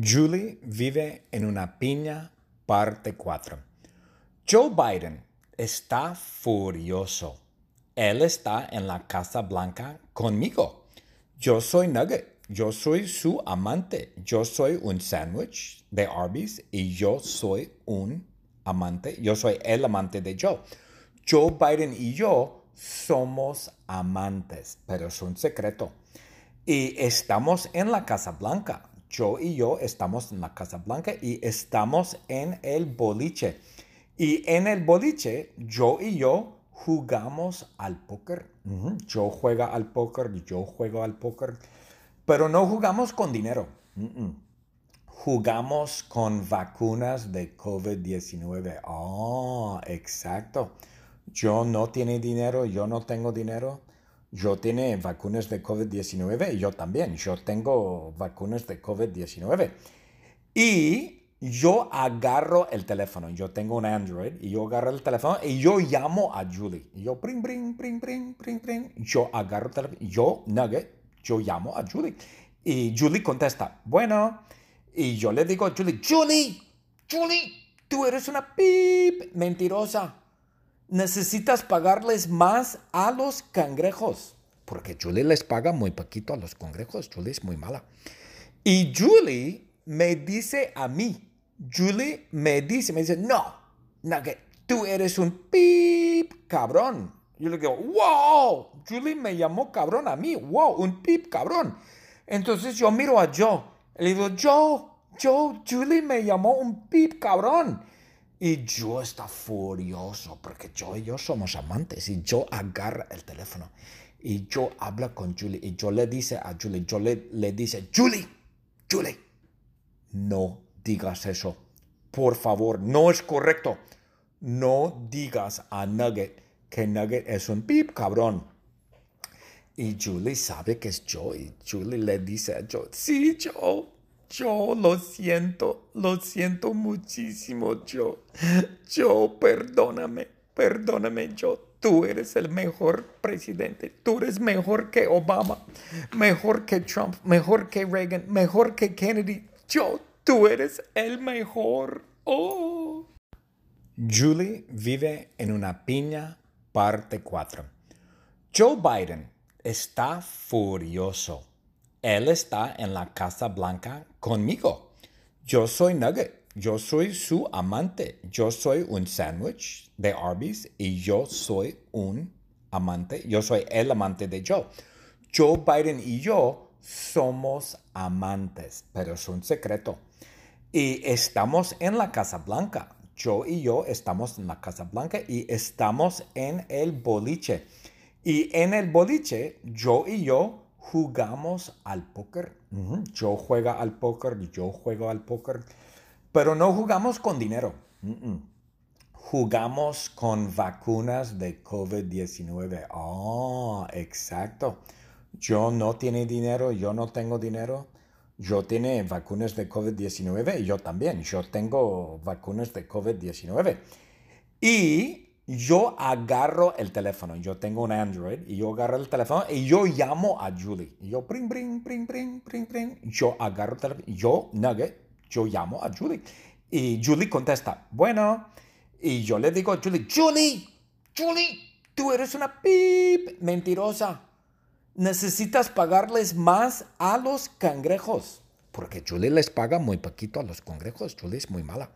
Julie vive en una piña, parte 4. Joe Biden está furioso. Él está en la Casa Blanca conmigo. Yo soy Nugget. Yo soy su amante. Yo soy un sándwich de Arby's y yo soy un amante. Yo soy el amante de Joe. Joe Biden y yo somos amantes, pero es un secreto. Y estamos en la Casa Blanca yo y yo estamos en la Casa Blanca y estamos en el boliche. Y en el boliche, yo y yo jugamos al póker. Yo juego al póker, yo juego al póker, pero no jugamos con dinero. Jugamos con vacunas de COVID-19. Oh, exacto. Yo no tiene dinero, yo no tengo dinero yo tiene vacunas de COVID-19 y yo también. Yo tengo vacunas de COVID-19. Y yo agarro el teléfono. Yo tengo un Android y yo agarro el teléfono y yo llamo a Julie. Y yo, pring, pring, pring, pring, pring, pring. Yo agarro el teléfono. Yo, Nugget, yo llamo a Julie. Y Julie contesta, bueno. Y yo le digo a Julie, Julie, Julie, tú eres una pip mentirosa necesitas pagarles más a los cangrejos. Porque Julie les paga muy poquito a los cangrejos. Julie es muy mala. Y Julie me dice a mí, Julie me dice, me dice, no, Nugget, tú eres un pip cabrón. Yo le digo, wow, Julie me llamó cabrón a mí, wow, un pip cabrón. Entonces yo miro a Joe, le digo, Joe, Joe, Julie me llamó un pip cabrón. Y yo está furioso porque yo y yo somos amantes y yo agarra el teléfono y yo habla con Julie y yo le dice a Julie, yo le, le dice, Julie, Julie, no digas eso. Por favor, no es correcto. No digas a Nugget que Nugget es un pip cabrón. Y Julie sabe que es yo y Julie le dice a Joe, sí, Joe, yo lo siento, lo siento muchísimo, yo. Yo, perdóname, perdóname, yo. Tú eres el mejor presidente. Tú eres mejor que Obama, mejor que Trump, mejor que Reagan, mejor que Kennedy. Yo, tú eres el mejor. Oh. Julie vive en una piña, parte 4. Joe Biden está furioso él está en la Casa Blanca conmigo. Yo soy Nugget. Yo soy su amante. Yo soy un sándwich de Arby's y yo soy un amante. Yo soy el amante de Joe. Joe Biden y yo somos amantes, pero es un secreto. Y estamos en la Casa Blanca. Joe y yo estamos en la Casa Blanca y estamos en el boliche. Y en el boliche, Joe y yo jugamos al póker. Yo juego al póker, yo juego al póker, pero no jugamos con dinero. Jugamos con vacunas de COVID-19. Oh, exacto. Yo no tiene dinero, yo no tengo dinero. Yo tiene vacunas de COVID-19 y yo también. Yo tengo vacunas de COVID-19. Y yo agarro el teléfono, yo tengo un Android y yo agarro el teléfono y yo llamo a Julie. Y yo, pring, pring, pring, pring, pring, pring. Yo agarro el teléfono, yo, Nugget, yo llamo a Julie. Y Julie contesta, bueno. Y yo le digo a Julie, Julie, Julie, tú eres una pip mentirosa. Necesitas pagarles más a los cangrejos. Porque Julie les paga muy poquito a los cangrejos. Julie es muy mala.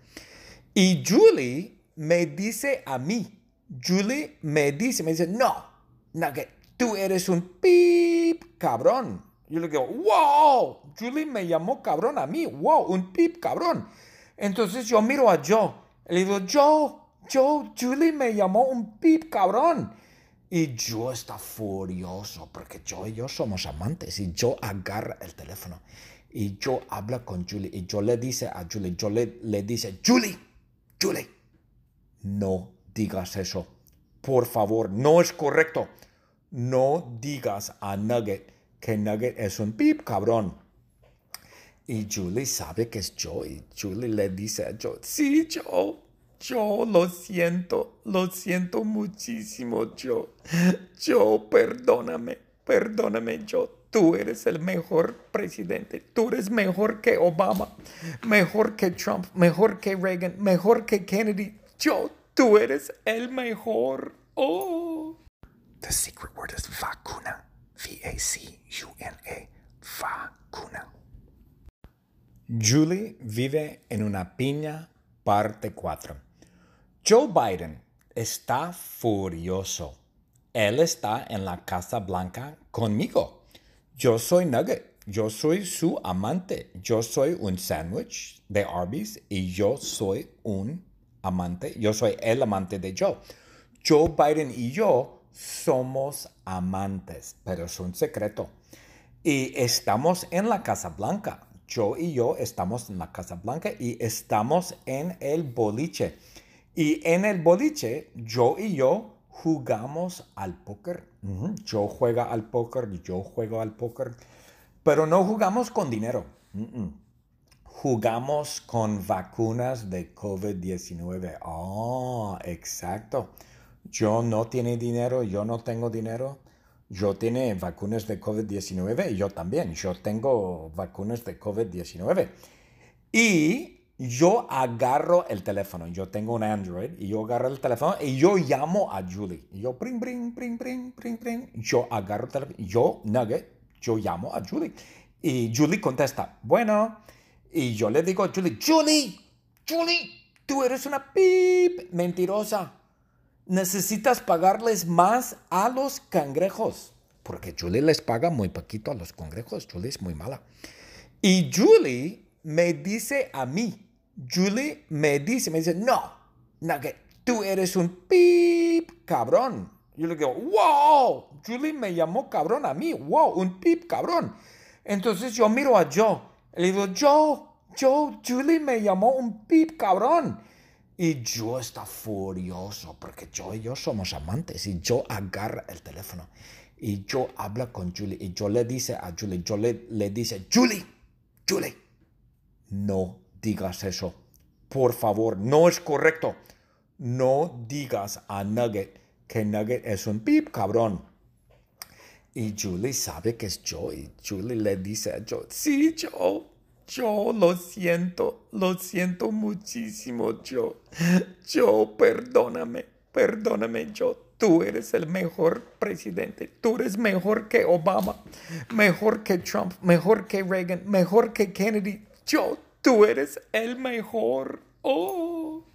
Y Julie me dice a mí, Julie me dice, me dice, no, Nugget, tú eres un pip cabrón. Yo le digo, wow, Julie me llamó cabrón a mí, wow, un pip cabrón. Entonces yo miro a Joe, le digo, Joe, Joe, Julie me llamó un pip cabrón. Y Joe está furioso porque Joe y yo somos amantes. Y Joe agarra el teléfono. Y Joe habla con Julie. Y Joe le dice a Julie, Joe le, le dice, Julie, Julie, no digas eso. Por favor, no es correcto. No digas a Nugget que Nugget es un pip cabrón. Y Julie sabe que es Joe. Y Julie le dice a Joe, sí, Joe, yo lo siento, lo siento muchísimo, Joe. Joe, perdóname, perdóname, Joe. tú eres el mejor presidente, tú eres mejor que Obama, mejor que Trump, mejor que Reagan, mejor que Kennedy. Yo, tú eres el mejor. Oh. The secret word is vacuna. V-A-C-U-N-A. Vacuna. Julie vive en una piña, parte 4. Joe Biden está furioso. Él está en la Casa Blanca conmigo. Yo soy Nugget. Yo soy su amante. Yo soy un sándwich de Arby's y yo soy un amante. Yo soy el amante de Joe. Joe Biden y yo somos amantes, pero es un secreto. Y estamos en la Casa Blanca. Joe y yo estamos en la Casa Blanca y estamos en el boliche. Y en el boliche, yo y yo jugamos al póker. Yo juega al póker, yo juego al póker, pero no jugamos con dinero. Jugamos con vacunas de COVID-19. Oh, exacto. Yo no tiene dinero, yo no tengo dinero. Yo tiene vacunas de COVID-19 y yo también. Yo tengo vacunas de COVID-19. Y yo agarro el teléfono, yo tengo un Android y yo agarro el teléfono y yo llamo a Julie. Y yo, pring, pring, pring, pring, pring, pring. Yo agarro el teléfono, yo, Nugget, yo llamo a Julie. Y Julie contesta, bueno. Y yo le digo a Julie, Julie, Julie, tú eres una pip mentirosa. Necesitas pagarles más a los cangrejos. Porque Julie les paga muy poquito a los cangrejos. Julie es muy mala. Y Julie me dice a mí, Julie me dice, me dice, no, que tú eres un pip cabrón. Yo le digo, wow, Julie me llamó cabrón a mí, wow, un pip cabrón. Entonces yo miro a Joe, le digo, Joe, Joe, Julie me llamó un pip cabrón. Y Joe está furioso porque Joe y yo somos amantes. Y Joe agarra el teléfono. Y Joe habla con Julie. Y Joe le dice a Julie, Joe le, le dice, Julie, Julie, no digas eso. Por favor, no es correcto. No digas a Nugget que Nugget es un pip cabrón. Y Julie sabe que es Joe. Y Julie le dice a Joe, sí, Joe, Joe, lo siento, lo siento muchísimo, Joe. Joe, perdóname, perdóname, Joe. Tú eres el mejor presidente. Tú eres mejor que Obama, mejor que Trump, mejor que Reagan, mejor que Kennedy. Joe, Tú eres el mejor. Oh.